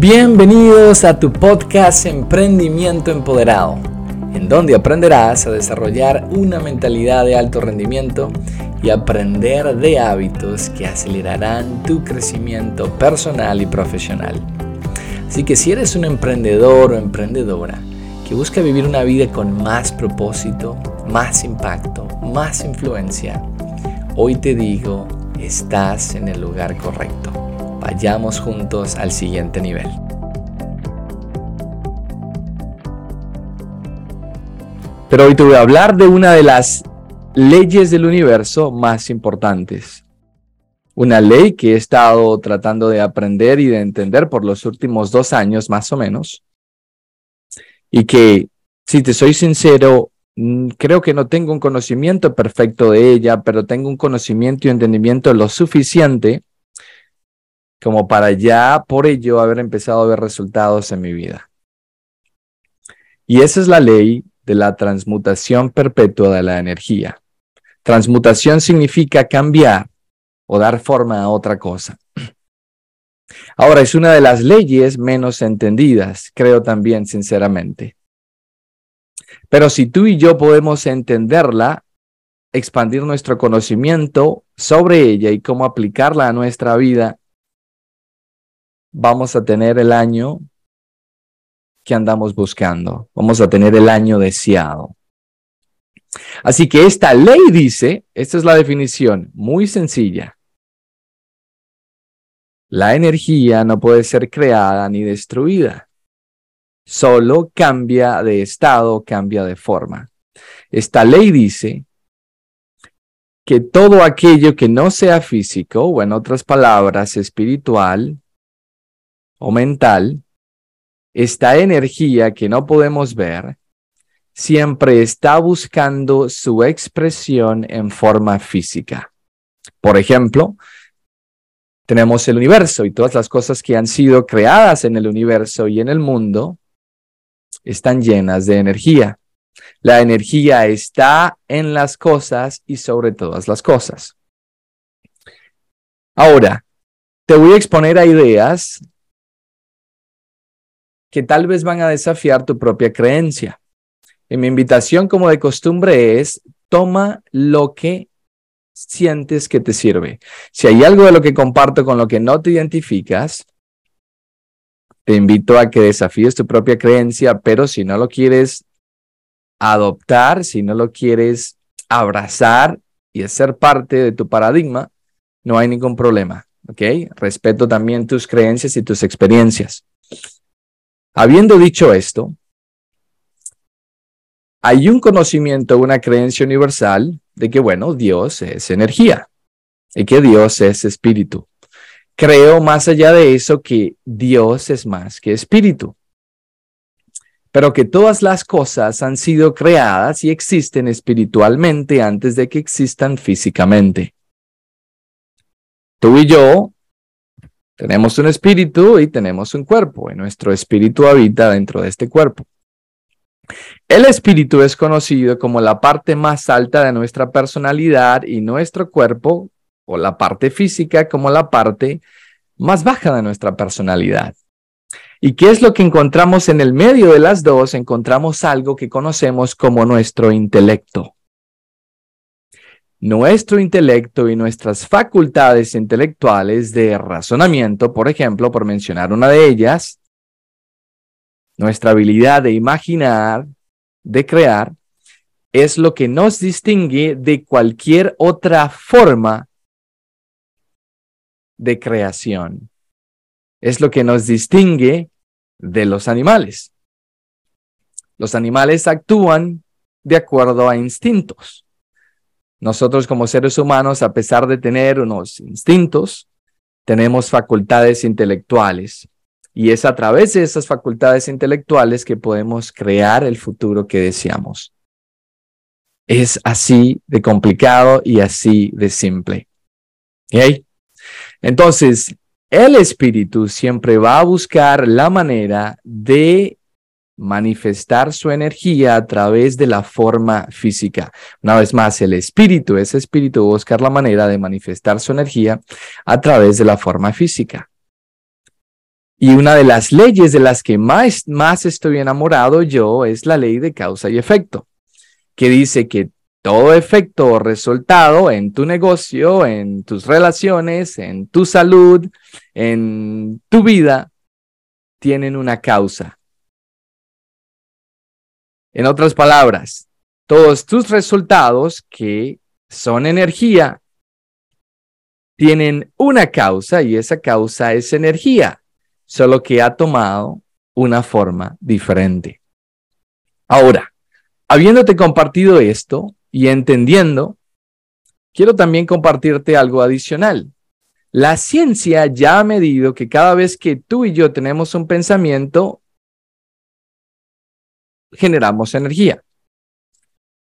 Bienvenidos a tu podcast Emprendimiento Empoderado, en donde aprenderás a desarrollar una mentalidad de alto rendimiento y aprender de hábitos que acelerarán tu crecimiento personal y profesional. Así que si eres un emprendedor o emprendedora que busca vivir una vida con más propósito, más impacto, más influencia, hoy te digo, estás en el lugar correcto. Vayamos juntos al siguiente nivel. Pero hoy te voy a hablar de una de las leyes del universo más importantes. Una ley que he estado tratando de aprender y de entender por los últimos dos años más o menos. Y que, si te soy sincero, mm, creo que no tengo un conocimiento perfecto de ella, pero tengo un conocimiento y entendimiento lo suficiente como para ya por ello haber empezado a ver resultados en mi vida. Y esa es la ley de la transmutación perpetua de la energía. Transmutación significa cambiar o dar forma a otra cosa. Ahora, es una de las leyes menos entendidas, creo también sinceramente. Pero si tú y yo podemos entenderla, expandir nuestro conocimiento sobre ella y cómo aplicarla a nuestra vida, vamos a tener el año que andamos buscando, vamos a tener el año deseado. Así que esta ley dice, esta es la definición muy sencilla, la energía no puede ser creada ni destruida, solo cambia de estado, cambia de forma. Esta ley dice que todo aquello que no sea físico, o en otras palabras, espiritual, o mental, esta energía que no podemos ver, siempre está buscando su expresión en forma física. Por ejemplo, tenemos el universo y todas las cosas que han sido creadas en el universo y en el mundo están llenas de energía. La energía está en las cosas y sobre todas las cosas. Ahora, te voy a exponer a ideas que tal vez van a desafiar tu propia creencia. Y mi invitación, como de costumbre, es toma lo que sientes que te sirve. Si hay algo de lo que comparto con lo que no te identificas, te invito a que desafíes tu propia creencia, pero si no lo quieres adoptar, si no lo quieres abrazar y hacer parte de tu paradigma, no hay ningún problema. ¿Ok? Respeto también tus creencias y tus experiencias. Habiendo dicho esto, hay un conocimiento, una creencia universal de que, bueno, Dios es energía y que Dios es espíritu. Creo más allá de eso que Dios es más que espíritu, pero que todas las cosas han sido creadas y existen espiritualmente antes de que existan físicamente. Tú y yo tenemos un espíritu y tenemos un cuerpo, y nuestro espíritu habita dentro de este cuerpo. El espíritu es conocido como la parte más alta de nuestra personalidad y nuestro cuerpo, o la parte física, como la parte más baja de nuestra personalidad. ¿Y qué es lo que encontramos en el medio de las dos? Encontramos algo que conocemos como nuestro intelecto nuestro intelecto y nuestras facultades intelectuales de razonamiento, por ejemplo, por mencionar una de ellas, nuestra habilidad de imaginar, de crear, es lo que nos distingue de cualquier otra forma de creación. Es lo que nos distingue de los animales. Los animales actúan de acuerdo a instintos. Nosotros como seres humanos, a pesar de tener unos instintos, tenemos facultades intelectuales. Y es a través de esas facultades intelectuales que podemos crear el futuro que deseamos. Es así de complicado y así de simple. Entonces, el espíritu siempre va a buscar la manera de manifestar su energía a través de la forma física. Una vez más, el espíritu, ese espíritu buscar la manera de manifestar su energía a través de la forma física. Y una de las leyes de las que más, más estoy enamorado yo es la ley de causa y efecto, que dice que todo efecto o resultado en tu negocio, en tus relaciones, en tu salud, en tu vida, tienen una causa. En otras palabras, todos tus resultados que son energía tienen una causa y esa causa es energía solo que ha tomado una forma diferente. Ahora, habiéndote compartido esto y entendiendo, quiero también compartirte algo adicional. La ciencia ya ha medido que cada vez que tú y yo tenemos un pensamiento, generamos energía.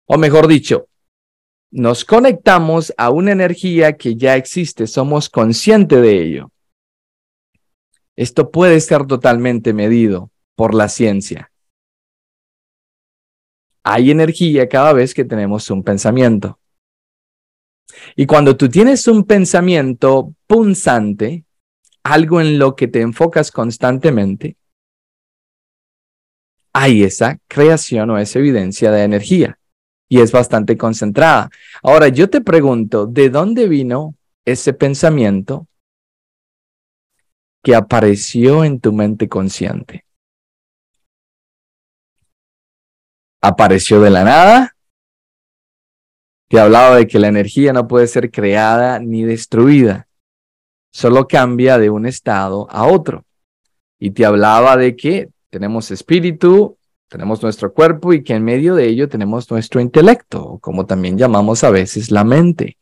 O mejor dicho, nos conectamos a una energía que ya existe, somos conscientes de ello. Esto puede ser totalmente medido por la ciencia. Hay energía cada vez que tenemos un pensamiento. Y cuando tú tienes un pensamiento punzante, algo en lo que te enfocas constantemente, hay esa creación o esa evidencia de energía y es bastante concentrada. Ahora, yo te pregunto, ¿de dónde vino ese pensamiento que apareció en tu mente consciente. Apareció de la nada. Te hablaba de que la energía no puede ser creada ni destruida, solo cambia de un estado a otro. Y te hablaba de que tenemos espíritu, tenemos nuestro cuerpo y que en medio de ello tenemos nuestro intelecto, como también llamamos a veces la mente.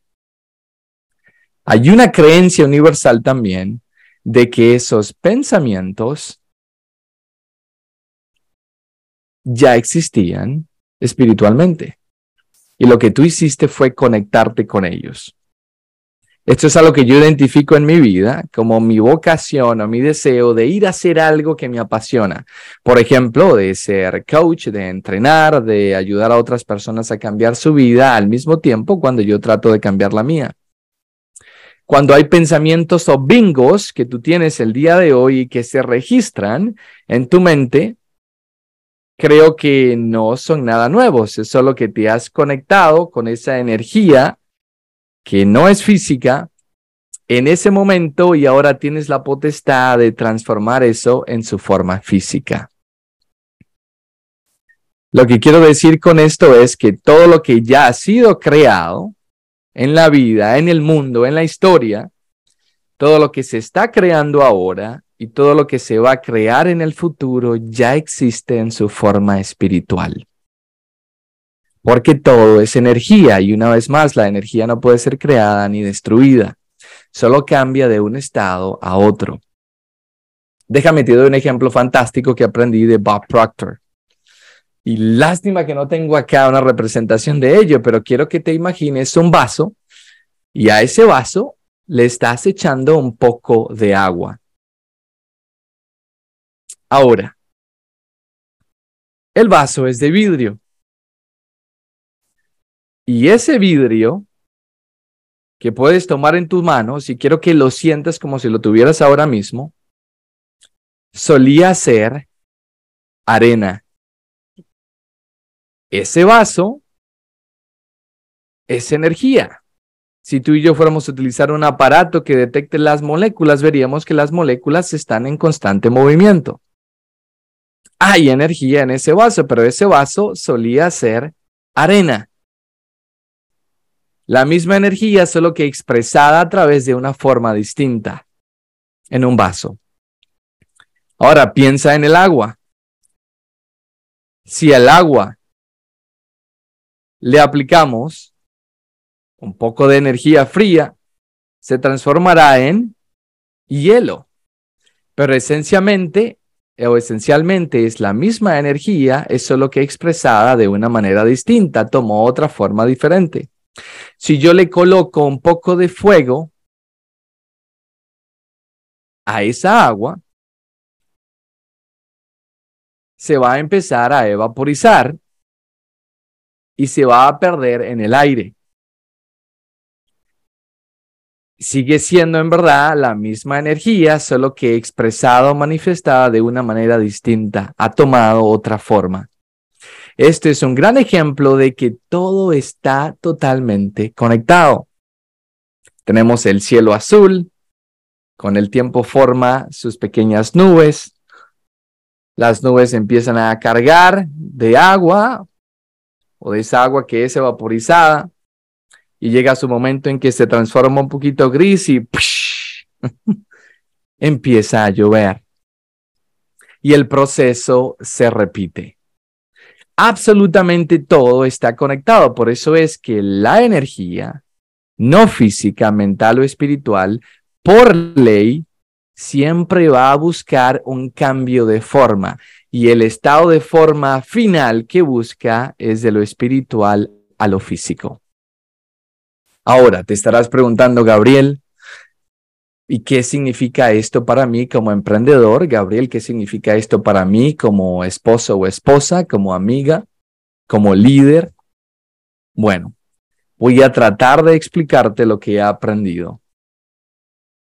Hay una creencia universal también de que esos pensamientos ya existían espiritualmente. Y lo que tú hiciste fue conectarte con ellos. Esto es algo que yo identifico en mi vida como mi vocación o mi deseo de ir a hacer algo que me apasiona. Por ejemplo, de ser coach, de entrenar, de ayudar a otras personas a cambiar su vida al mismo tiempo cuando yo trato de cambiar la mía cuando hay pensamientos o bingos que tú tienes el día de hoy y que se registran en tu mente, creo que no son nada nuevos, es solo que te has conectado con esa energía que no es física en ese momento y ahora tienes la potestad de transformar eso en su forma física. Lo que quiero decir con esto es que todo lo que ya ha sido creado, en la vida, en el mundo, en la historia, todo lo que se está creando ahora y todo lo que se va a crear en el futuro ya existe en su forma espiritual. Porque todo es energía y una vez más la energía no puede ser creada ni destruida, solo cambia de un estado a otro. Déjame te doy un ejemplo fantástico que aprendí de Bob Proctor. Y lástima que no tengo acá una representación de ello, pero quiero que te imagines un vaso y a ese vaso le estás echando un poco de agua. Ahora, el vaso es de vidrio. Y ese vidrio que puedes tomar en tus manos, y quiero que lo sientas como si lo tuvieras ahora mismo, solía ser arena. Ese vaso es energía. Si tú y yo fuéramos a utilizar un aparato que detecte las moléculas, veríamos que las moléculas están en constante movimiento. Hay energía en ese vaso, pero ese vaso solía ser arena. La misma energía, solo que expresada a través de una forma distinta en un vaso. Ahora piensa en el agua. Si el agua le aplicamos un poco de energía fría, se transformará en hielo. Pero esencialmente o esencialmente es la misma energía, es solo que expresada de una manera distinta, tomó otra forma diferente. Si yo le coloco un poco de fuego a esa agua, se va a empezar a evaporizar y se va a perder en el aire. sigue siendo en verdad la misma energía, solo que expresada o manifestada de una manera distinta, ha tomado otra forma. Este es un gran ejemplo de que todo está totalmente conectado. Tenemos el cielo azul, con el tiempo forma sus pequeñas nubes. Las nubes empiezan a cargar de agua o de esa agua que es vaporizada y llega su momento en que se transforma un poquito gris y empieza a llover. Y el proceso se repite. Absolutamente todo está conectado. Por eso es que la energía, no física, mental o espiritual, por ley, siempre va a buscar un cambio de forma. Y el estado de forma final que busca es de lo espiritual a lo físico. Ahora te estarás preguntando, Gabriel, ¿y qué significa esto para mí como emprendedor? Gabriel, ¿qué significa esto para mí como esposo o esposa, como amiga, como líder? Bueno, voy a tratar de explicarte lo que he aprendido.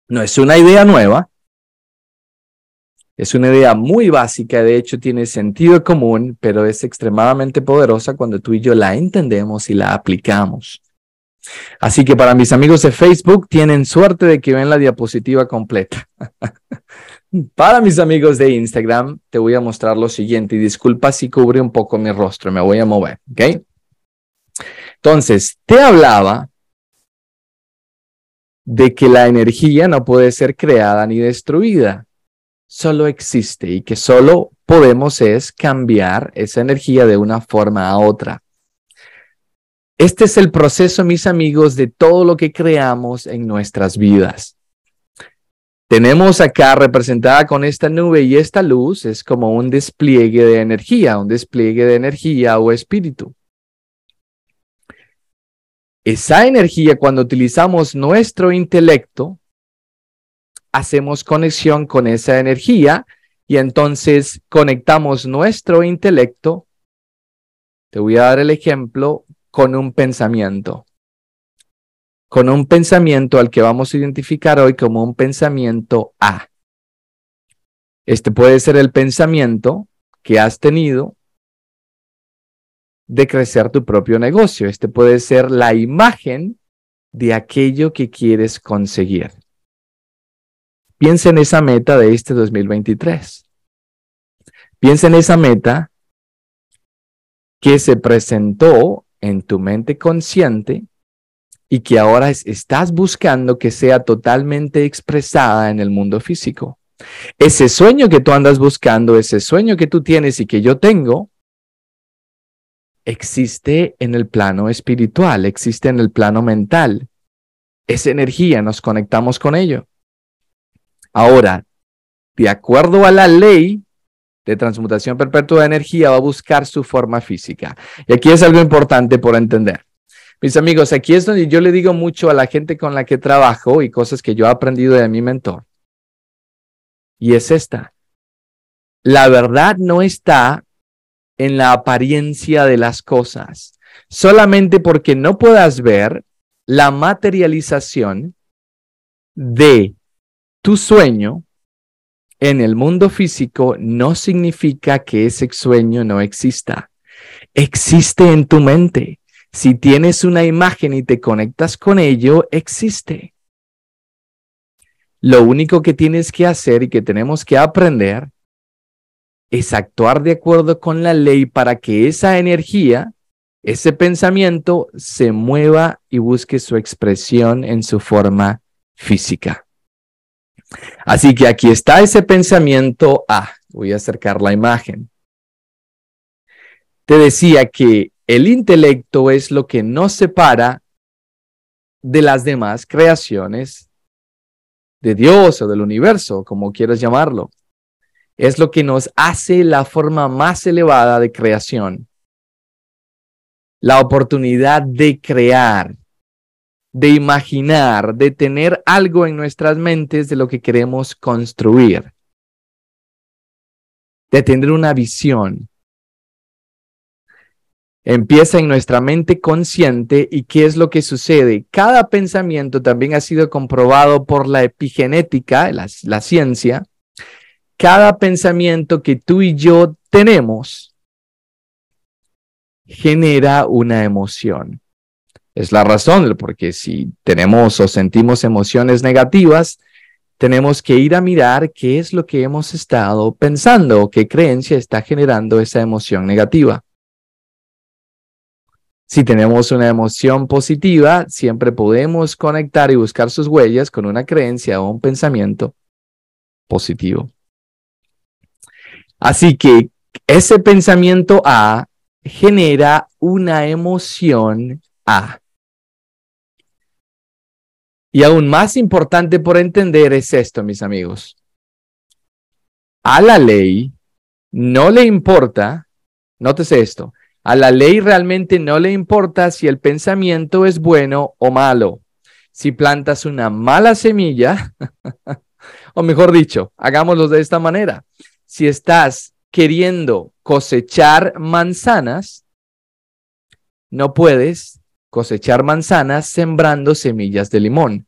No es una idea nueva, es una idea muy básica, de hecho tiene sentido común, pero es extremadamente poderosa cuando tú y yo la entendemos y la aplicamos. Así que para mis amigos de Facebook, tienen suerte de que ven la diapositiva completa. para mis amigos de Instagram, te voy a mostrar lo siguiente y disculpa si cubre un poco mi rostro, me voy a mover, ¿ok? Entonces, te hablaba de que la energía no puede ser creada ni destruida, solo existe y que solo podemos es cambiar esa energía de una forma a otra. Este es el proceso, mis amigos, de todo lo que creamos en nuestras vidas. Tenemos acá representada con esta nube y esta luz, es como un despliegue de energía, un despliegue de energía o espíritu. Esa energía, cuando utilizamos nuestro intelecto, hacemos conexión con esa energía y entonces conectamos nuestro intelecto. Te voy a dar el ejemplo con un pensamiento. Con un pensamiento al que vamos a identificar hoy como un pensamiento A. Este puede ser el pensamiento que has tenido de crecer tu propio negocio. Este puede ser la imagen de aquello que quieres conseguir. Piensa en esa meta de este 2023. Piensa en esa meta que se presentó en tu mente consciente y que ahora estás buscando que sea totalmente expresada en el mundo físico. Ese sueño que tú andas buscando, ese sueño que tú tienes y que yo tengo, existe en el plano espiritual, existe en el plano mental. Esa energía, nos conectamos con ello. Ahora, de acuerdo a la ley, de transmutación perpetua de energía va a buscar su forma física. Y aquí es algo importante por entender. Mis amigos, aquí es donde yo le digo mucho a la gente con la que trabajo y cosas que yo he aprendido de mi mentor. Y es esta. La verdad no está en la apariencia de las cosas. Solamente porque no puedas ver la materialización de tu sueño en el mundo físico no significa que ese sueño no exista. Existe en tu mente. Si tienes una imagen y te conectas con ello, existe. Lo único que tienes que hacer y que tenemos que aprender es actuar de acuerdo con la ley para que esa energía, ese pensamiento, se mueva y busque su expresión en su forma física. Así que aquí está ese pensamiento Ah, Voy a acercar la imagen. Te decía que el intelecto es lo que nos separa de las demás creaciones de Dios o del universo, como quieras llamarlo. Es lo que nos hace la forma más elevada de creación. La oportunidad de crear, de imaginar, de tener algo en nuestras mentes de lo que queremos construir, de tener una visión. empieza en nuestra mente consciente y qué es lo que sucede. Cada pensamiento también ha sido comprobado por la epigenética, la, ciencia. Cada pensamiento que tú y yo tenemos genera una emoción. Es la razón, porque si tenemos o sentimos emociones negativas, tenemos que ir a mirar qué es lo que hemos estado pensando o qué creencia está generando esa emoción negativa. Si tenemos una emoción positiva, siempre podemos conectar y buscar sus huellas con una creencia o un pensamiento positivo. Así que ese pensamiento A genera una emoción A. Y aún más importante por entender es esto, mis amigos. A la ley no le importa, nótese esto, a la ley realmente no le importa si el pensamiento es bueno o malo. Si plantas una mala semilla, o mejor dicho, hagámoslo de esta manera. Si estás queriendo cosechar manzanas, no puedes cosechar manzanas sembrando semillas de limón.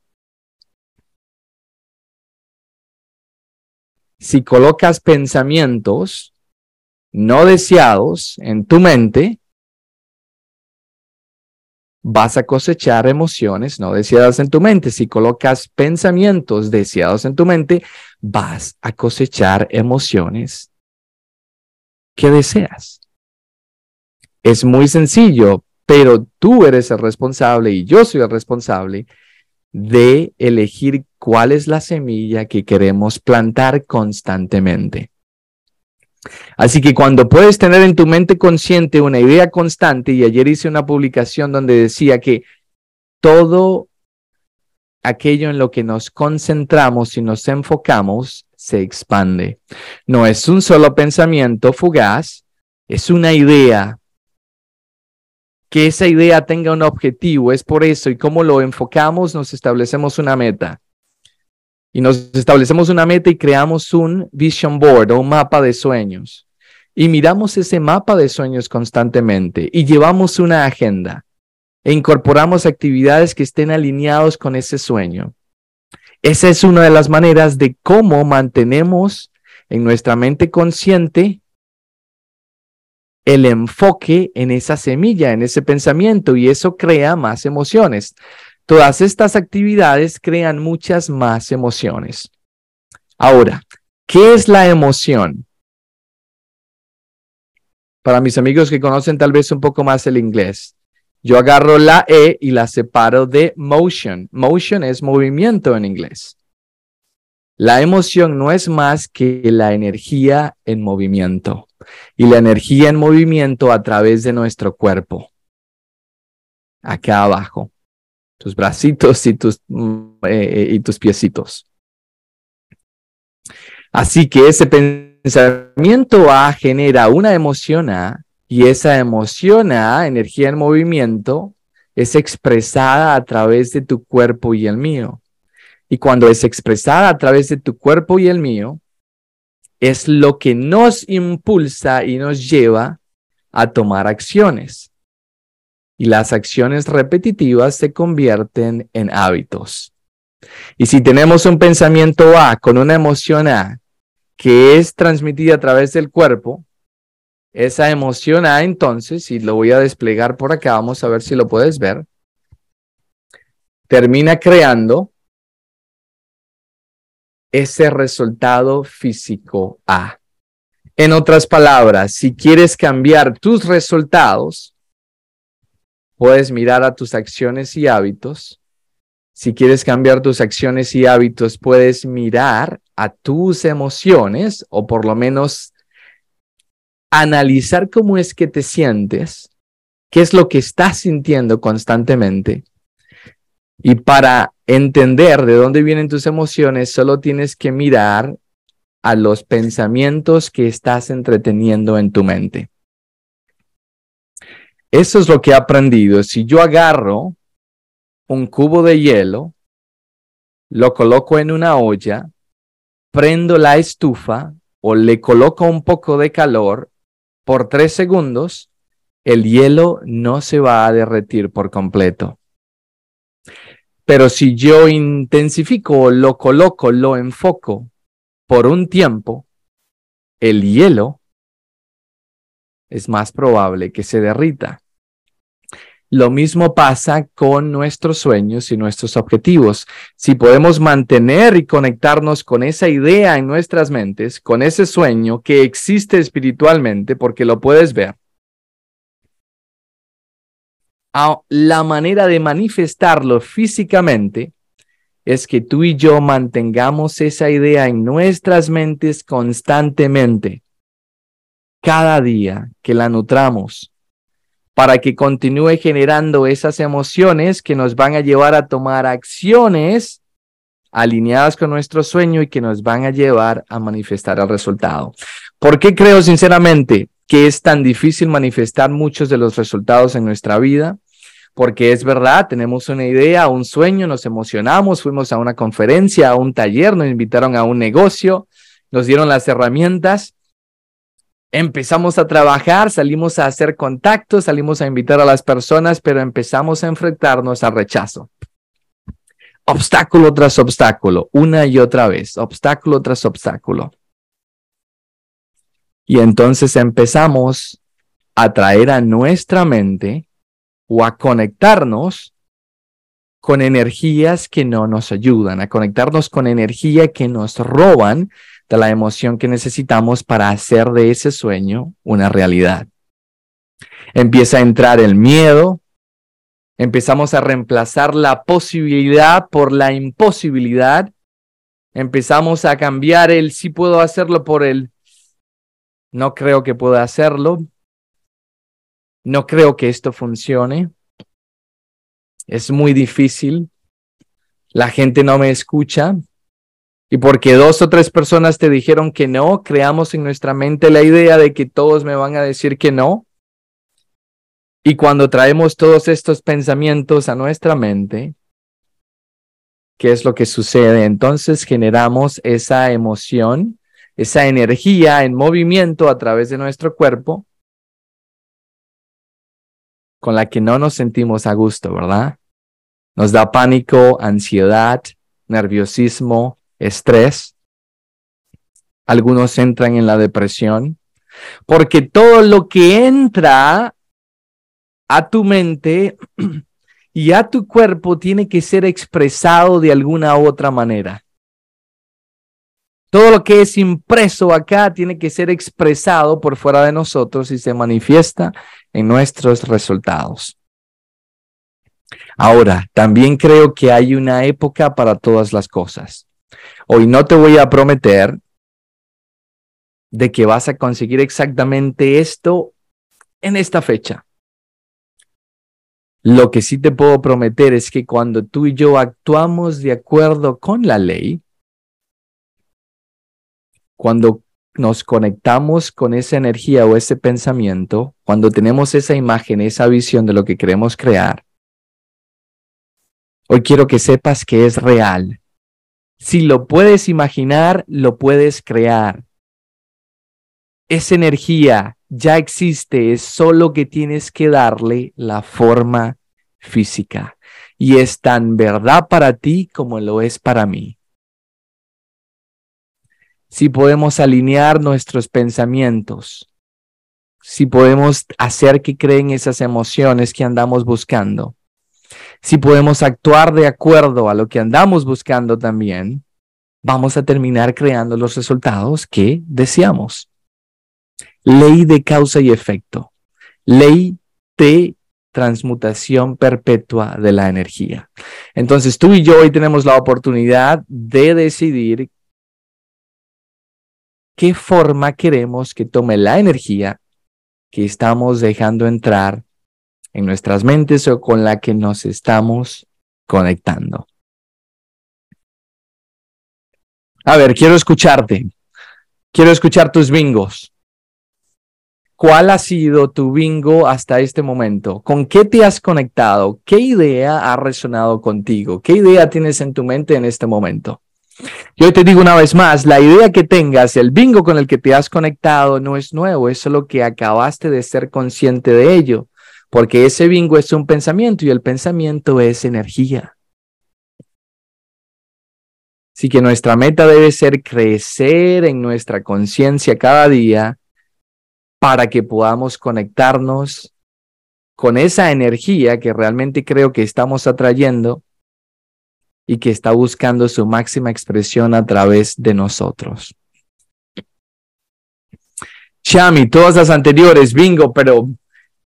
Si colocas pensamientos no deseados en tu mente, vas a cosechar emociones no deseadas en tu mente. Si colocas pensamientos deseados en tu mente, vas a cosechar emociones que deseas. Es muy sencillo, pero tú eres el responsable y yo soy el responsable de elegir cuál es la semilla que queremos plantar constantemente. Así que cuando puedes tener en tu mente consciente una idea constante, y ayer hice una publicación donde decía que todo aquello en lo que nos concentramos y nos enfocamos se expande. No es un solo pensamiento fugaz, es una idea. Que esa idea tenga un objetivo, es por eso, y cómo lo enfocamos, nos establecemos una meta y nos establecemos una meta y creamos un vision board o un mapa de sueños. Y miramos ese mapa de sueños constantemente y llevamos una agenda e incorporamos actividades que estén alineados con ese sueño. Esa es una de las maneras de cómo mantenemos en nuestra mente consciente el enfoque en esa semilla, en ese pensamiento, y eso crea más emociones. Todas estas actividades crean muchas más emociones. Ahora, ¿qué es la emoción? Para mis amigos que conocen tal vez un poco más el inglés, yo agarro la E y la separo de motion. Motion es movimiento en inglés. La emoción no es más que la energía en movimiento y la energía en movimiento a través de nuestro cuerpo. Acá abajo tus bracitos y tus, mm, eh, eh, y tus piecitos. Así que ese pensamiento A genera una emoción A y esa emoción A, energía en movimiento, es expresada a través de tu cuerpo y el mío. Y cuando es expresada a través de tu cuerpo y el mío, es lo que nos impulsa y nos lleva a tomar acciones y las acciones repetitivas se convierten en hábitos. Y si tenemos un pensamiento A con una emoción A que es transmitida a través del cuerpo, esa emoción A entonces, y lo voy a desplegar por acá, vamos a ver si lo puedes ver, termina creando ese resultado físico A. En otras palabras, si quieres cambiar tus resultados, Puedes mirar a tus acciones y hábitos. Si quieres cambiar tus acciones y hábitos, puedes mirar a tus emociones o por lo menos analizar cómo es que te sientes, qué es lo que estás sintiendo constantemente. Y para entender de dónde vienen tus emociones, solo tienes que mirar a los pensamientos que estás entreteniendo en tu mente. Eso es lo que he aprendido. Si yo agarro un cubo de hielo, lo coloco en una olla, prendo la estufa o le coloco un poco de calor por tres segundos, el hielo no se va a derretir por completo. Pero si yo intensifico, lo coloco, lo enfoco por un tiempo, el hielo es más probable que se derrita. Lo mismo pasa con nuestros sueños y nuestros objetivos. Si podemos mantener y conectarnos con esa idea en nuestras mentes, con ese sueño que existe espiritualmente, porque lo puedes ver, la manera de manifestarlo físicamente es que tú y yo mantengamos esa idea en nuestras mentes constantemente, cada día que la nutramos, para que continúe generando esas emociones que nos van a llevar a tomar acciones alineadas con nuestro sueño y que nos van a llevar a manifestar el resultado. ¿Por qué creo sinceramente que es tan difícil manifestar muchos de los resultados en nuestra vida? Porque es verdad, tenemos una idea, un sueño, nos emocionamos, fuimos a una conferencia, a un taller, nos invitaron a un negocio, nos dieron las herramientas, empezamos a trabajar, salimos a hacer contactos, salimos a invitar a las personas, pero empezamos a enfrentarnos al rechazo. Obstáculo tras obstáculo, una y otra vez, obstáculo tras obstáculo. Y entonces empezamos a traer a nuestra mente o a conectarnos con energías que no nos ayudan, a conectarnos con energía que nos roban de la emoción que necesitamos para hacer de ese sueño una realidad. Empieza a entrar el miedo, empezamos a reemplazar la posibilidad por la imposibilidad, empezamos a cambiar el sí puedo hacerlo por el no creo que pueda hacerlo, no creo que esto funcione. Es muy difícil. La gente no me escucha. Y porque dos o tres personas te dijeron que no, creamos en nuestra mente la idea de que todos me van a decir que no. Y cuando traemos todos estos pensamientos a nuestra mente, ¿qué es lo que sucede? Entonces generamos esa emoción, esa energía en movimiento a través de nuestro cuerpo con la que no nos sentimos a gusto, ¿verdad? Nos da pánico, ansiedad, nerviosismo, estrés. Algunos entran en la depresión porque todo lo que entra a tu mente y a tu cuerpo tiene que ser expresado de alguna otra manera. Todo lo que es impreso acá tiene que ser expresado por fuera de nosotros y se manifiesta en nuestros resultados. Ahora, también creo que hay una época para todas las cosas. Hoy no te voy a prometer de que vas a conseguir exactamente esto en esta fecha. Lo que sí te puedo prometer es que cuando tú y yo actuamos de acuerdo con la ley, cuando nos conectamos con esa energía o ese pensamiento, cuando tenemos esa imagen, esa visión de lo que queremos crear, hoy quiero que sepas que es real. Si lo puedes imaginar, lo puedes crear. Esa energía ya existe, es solo que tienes que darle la forma física. Y es tan verdad para ti como lo es para mí si podemos alinear nuestros pensamientos, si podemos hacer que creen esas emociones que andamos buscando, si podemos actuar de acuerdo a lo que andamos buscando también, vamos a terminar creando los resultados que deseamos. Ley de causa y efecto. Ley de transmutación perpetua de la energía. Entonces tú y yo hoy tenemos la oportunidad de decidir qué forma queremos que tome la energía que estamos dejando entrar en nuestras mentes o con la que nos estamos conectando. A ver, quiero escucharte. Quiero escuchar tus bingos. ¿Cuál ha sido tu bingo hasta este momento? ¿Con qué te has conectado? ¿Qué idea ha resonado contigo? ¿Qué idea tienes en tu mente en este momento? Y hoy te digo una vez más, la idea que tengas, el bingo con el que te has conectado no es nuevo, es solo que acabaste de ser consciente de ello, porque ese bingo es un pensamiento y el pensamiento es energía. Así que nuestra meta debe ser crecer en nuestra conciencia cada día para que podamos conectarnos con esa energía que realmente creo que estamos atrayendo y que está buscando su máxima expresión a través de nosotros. Chami, todas las anteriores, bingo, pero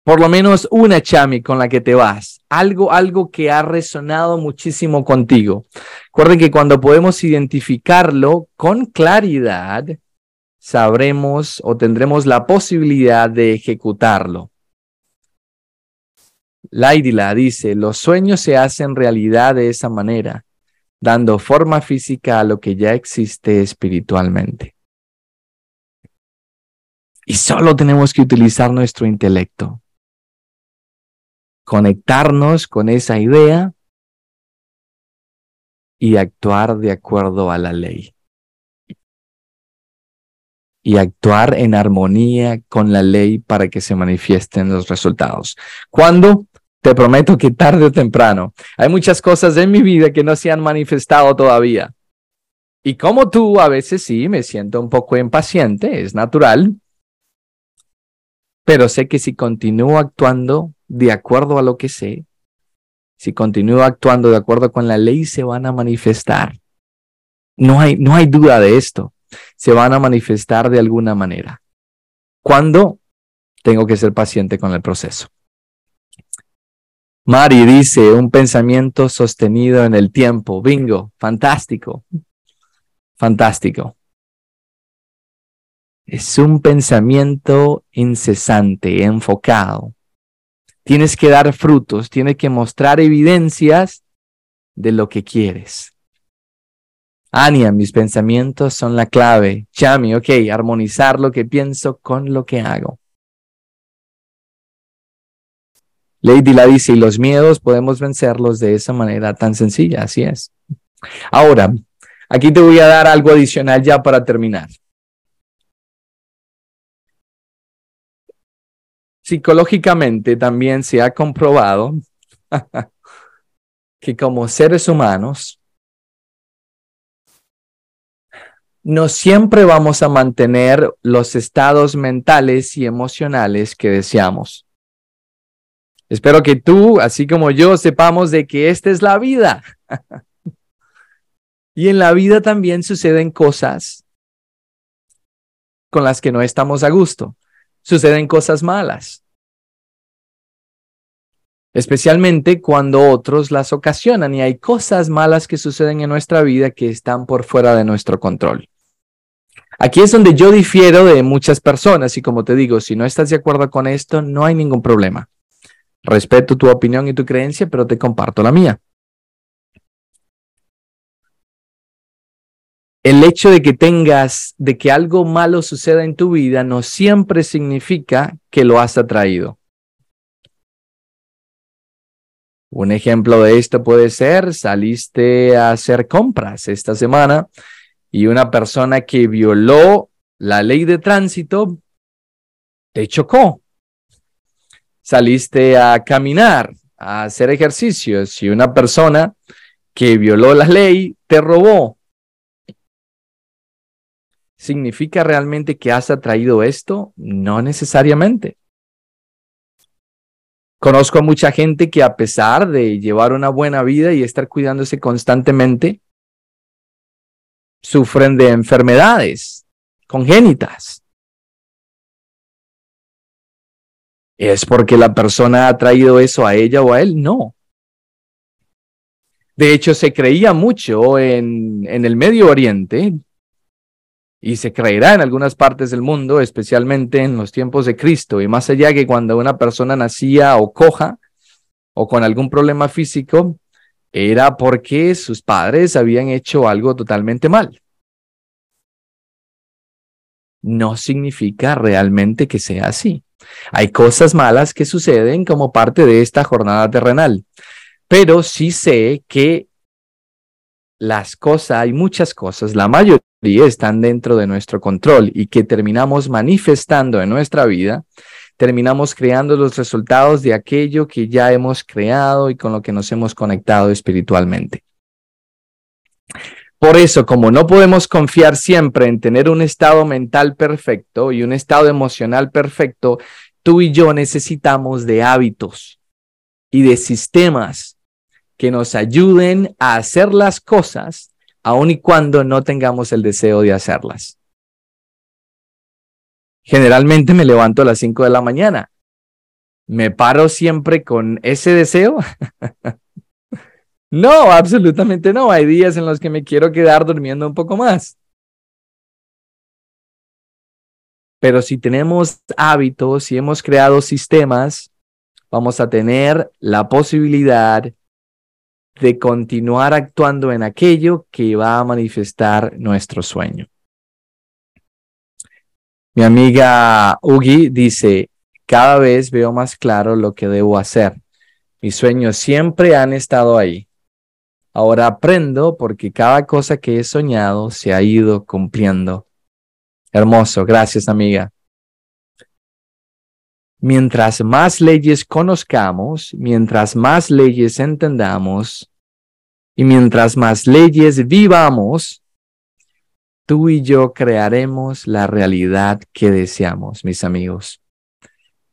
por lo menos una chami con la que te vas, algo, algo que ha resonado muchísimo contigo. Recuerden que cuando podemos identificarlo con claridad, sabremos o tendremos la posibilidad de ejecutarlo. Laidila dice, los sueños se hacen realidad de esa manera, dando forma física a lo que ya existe espiritualmente. Y solo tenemos que utilizar nuestro intelecto, conectarnos con esa idea y actuar de acuerdo a la ley. Y actuar en armonía con la ley para que se manifiesten los resultados. Cuando te prometo que tarde o temprano hay muchas cosas en mi vida que no se han manifestado todavía. Y como tú, a veces sí me siento un poco impaciente, es natural, pero sé que si continúo actuando de acuerdo a lo que sé, si continúo actuando de acuerdo con la ley, se van a manifestar. No hay, no hay duda de esto. Se van a manifestar de alguna manera. ¿Cuándo? Tengo que ser paciente con el proceso. Mari dice, un pensamiento sostenido en el tiempo. Bingo, fantástico. Fantástico. Es un pensamiento incesante, enfocado. Tienes que dar frutos, tienes que mostrar evidencias de lo que quieres. Ania, mis pensamientos son la clave. Chami, ok, armonizar lo que pienso con lo que hago. Lady la dice, y los miedos podemos vencerlos de esa manera tan sencilla, así es. Ahora, aquí te voy a dar algo adicional ya para terminar. Psicológicamente también se ha comprobado que como seres humanos no siempre vamos a mantener los estados mentales y emocionales que deseamos. Espero que tú, así como yo, sepamos de que esta es la vida. y en la vida también suceden cosas con las que no estamos a gusto. Suceden cosas malas. Especialmente cuando otros las ocasionan y hay cosas malas que suceden en nuestra vida que están por fuera de nuestro control. Aquí es donde yo difiero de muchas personas y como te digo, si no estás de acuerdo con esto, no hay ningún problema. Respeto tu opinión y tu creencia, pero te comparto la mía. El hecho de que tengas, de que algo malo suceda en tu vida, no siempre significa que lo has atraído. Un ejemplo de esto puede ser, saliste a hacer compras esta semana y una persona que violó la ley de tránsito te chocó saliste a caminar, a hacer ejercicios y una persona que violó la ley te robó, ¿significa realmente que has atraído esto? No necesariamente. Conozco a mucha gente que a pesar de llevar una buena vida y estar cuidándose constantemente, sufren de enfermedades congénitas. ¿Es porque la persona ha traído eso a ella o a él? No. De hecho, se creía mucho en, el Medio Oriente y se creerá en algunas partes del mundo, especialmente en los tiempos de Cristo, y más allá que cuando una persona nacía o coja o con algún problema físico, era porque sus padres habían hecho algo totalmente mal. No significa realmente que sea así. Hay cosas malas que suceden como parte de esta jornada terrenal, pero sí sé que las cosas, hay muchas cosas, la mayoría están dentro de nuestro control y que terminamos manifestando en nuestra vida, terminamos creando los resultados de aquello que ya hemos creado y con lo que nos hemos conectado espiritualmente. Por eso, como no podemos confiar siempre en tener un estado mental perfecto y un estado emocional perfecto, tú y yo necesitamos de hábitos y de sistemas que nos ayuden a hacer las cosas aun y cuando no tengamos el deseo de hacerlas. Generalmente me levanto a las 5 de la mañana. ¿Me paro siempre con ese deseo? no, absolutamente no. Hay días en los que me quiero quedar durmiendo un poco más. Pero si tenemos hábitos, si hemos creado sistemas, vamos a tener la posibilidad de continuar actuando en aquello que va a manifestar nuestro sueño. Mi amiga Ugi dice, cada vez veo más claro lo que debo hacer. Mis sueños siempre han estado ahí. Ahora aprendo porque cada cosa que he soñado se ha ido cumpliendo. Hermoso, gracias amiga. Mientras más leyes conozcamos, mientras más leyes entendamos, y mientras más leyes vivamos, tú y yo crearemos la realidad que deseamos, mis amigos.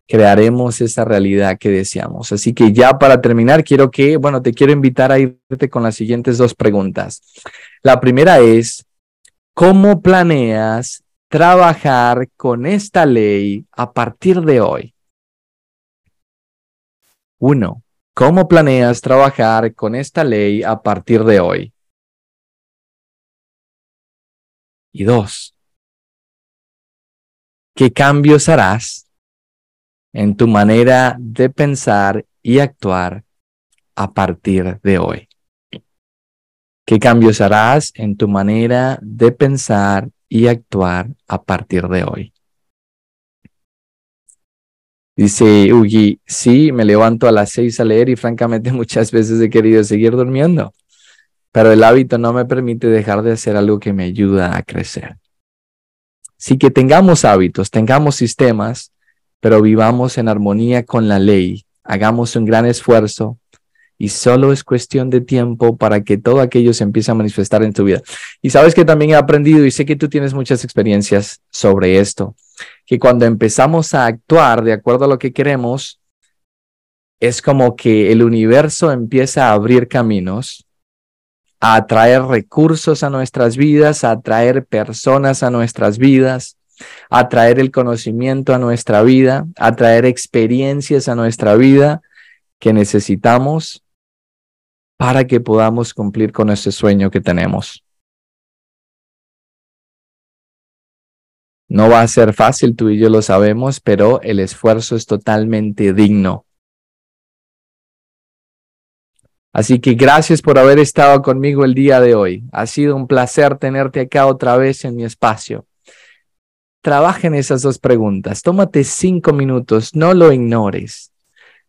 Crearemos esa realidad que deseamos. Así que ya para terminar, quiero que, bueno, te quiero invitar a irte con las siguientes dos preguntas. La primera es, ¿cómo planeas trabajar con esta ley a partir de hoy? Uno, ¿Cómo planeas trabajar con esta ley a partir de hoy? Y dos, ¿qué cambios harás en tu manera de pensar y actuar a partir de hoy? ¿Qué cambios harás en tu manera de pensar y actuar a partir de hoy? Dice Ugi, sí, me levanto a las seis a leer y francamente muchas veces he querido seguir durmiendo, pero el hábito no me permite dejar de hacer algo que me ayuda a crecer. Sí que tengamos hábitos, tengamos sistemas, pero vivamos en armonía con la ley, hagamos un gran esfuerzo y solo es cuestión de tiempo para que todo aquello se empiece a manifestar en tu vida. Y sabes que también he aprendido y sé que tú tienes muchas experiencias sobre esto que cuando empezamos a actuar de acuerdo a lo que queremos, es como que el universo empieza a abrir caminos, a atraer recursos a nuestras vidas, a atraer personas a nuestras vidas, atraer el conocimiento a nuestra vida, a traer experiencias a nuestra vida que necesitamos para que podamos cumplir con ese sueño que tenemos. No va a ser fácil, tú y yo lo sabemos, pero el esfuerzo es totalmente digno. Así que gracias por haber estado conmigo el día de hoy. Ha sido un placer tenerte acá otra vez en mi espacio. Trabaja en esas dos preguntas. Tómate cinco minutos, no lo ignores.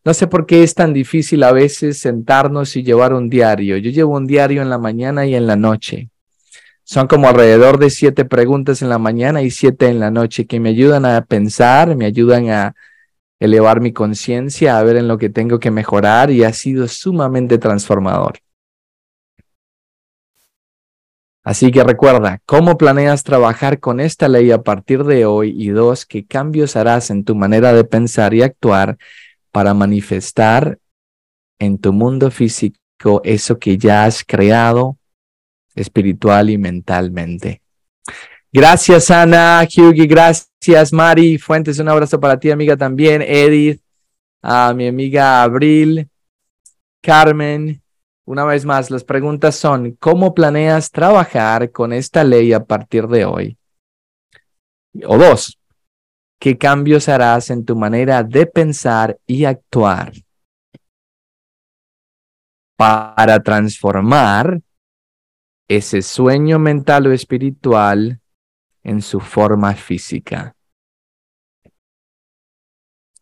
No sé por qué es tan difícil a veces sentarnos y llevar un diario. Yo llevo un diario en la mañana y en la noche. Son como alrededor de siete preguntas en la mañana y siete en la noche que me ayudan a pensar, me ayudan a elevar mi conciencia, a ver en lo que tengo que mejorar y ha sido sumamente transformador. Así que recuerda, ¿cómo planeas trabajar con esta ley a partir de hoy? Y dos, ¿qué cambios harás en tu manera de pensar y actuar para manifestar en tu mundo físico eso que ya has creado espiritual y mentalmente. Gracias, Ana, Hughie, gracias, Mari Fuentes, un abrazo para ti, amiga, también, Edith, a mi amiga Abril, Carmen. Una vez más, las preguntas son, ¿cómo planeas trabajar con esta ley a partir de hoy? O dos, ¿qué cambios harás en tu manera de pensar y actuar para transformar ese sueño mental o espiritual en su forma física.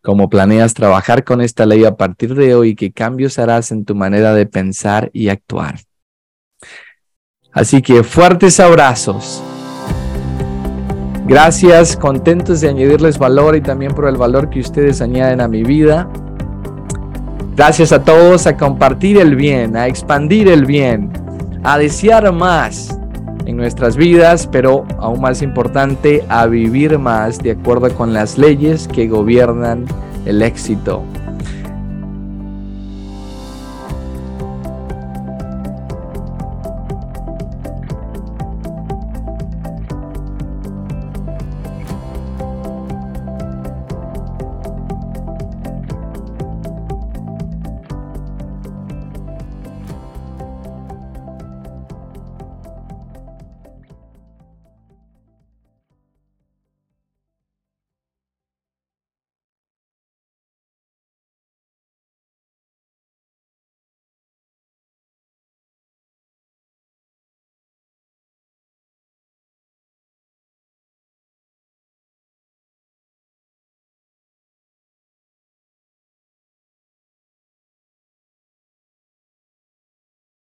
¿Cómo planeas trabajar con esta ley a partir de hoy? ¿Qué cambios harás en tu manera de pensar y actuar? Así que fuertes abrazos. Gracias, contentos de añadirles valor y también por el valor que ustedes añaden a mi vida. Gracias a todos a compartir el bien, a expandir el bien, a desear más en nuestras vidas, pero aún más importante, a vivir más de acuerdo con las leyes que gobiernan el éxito.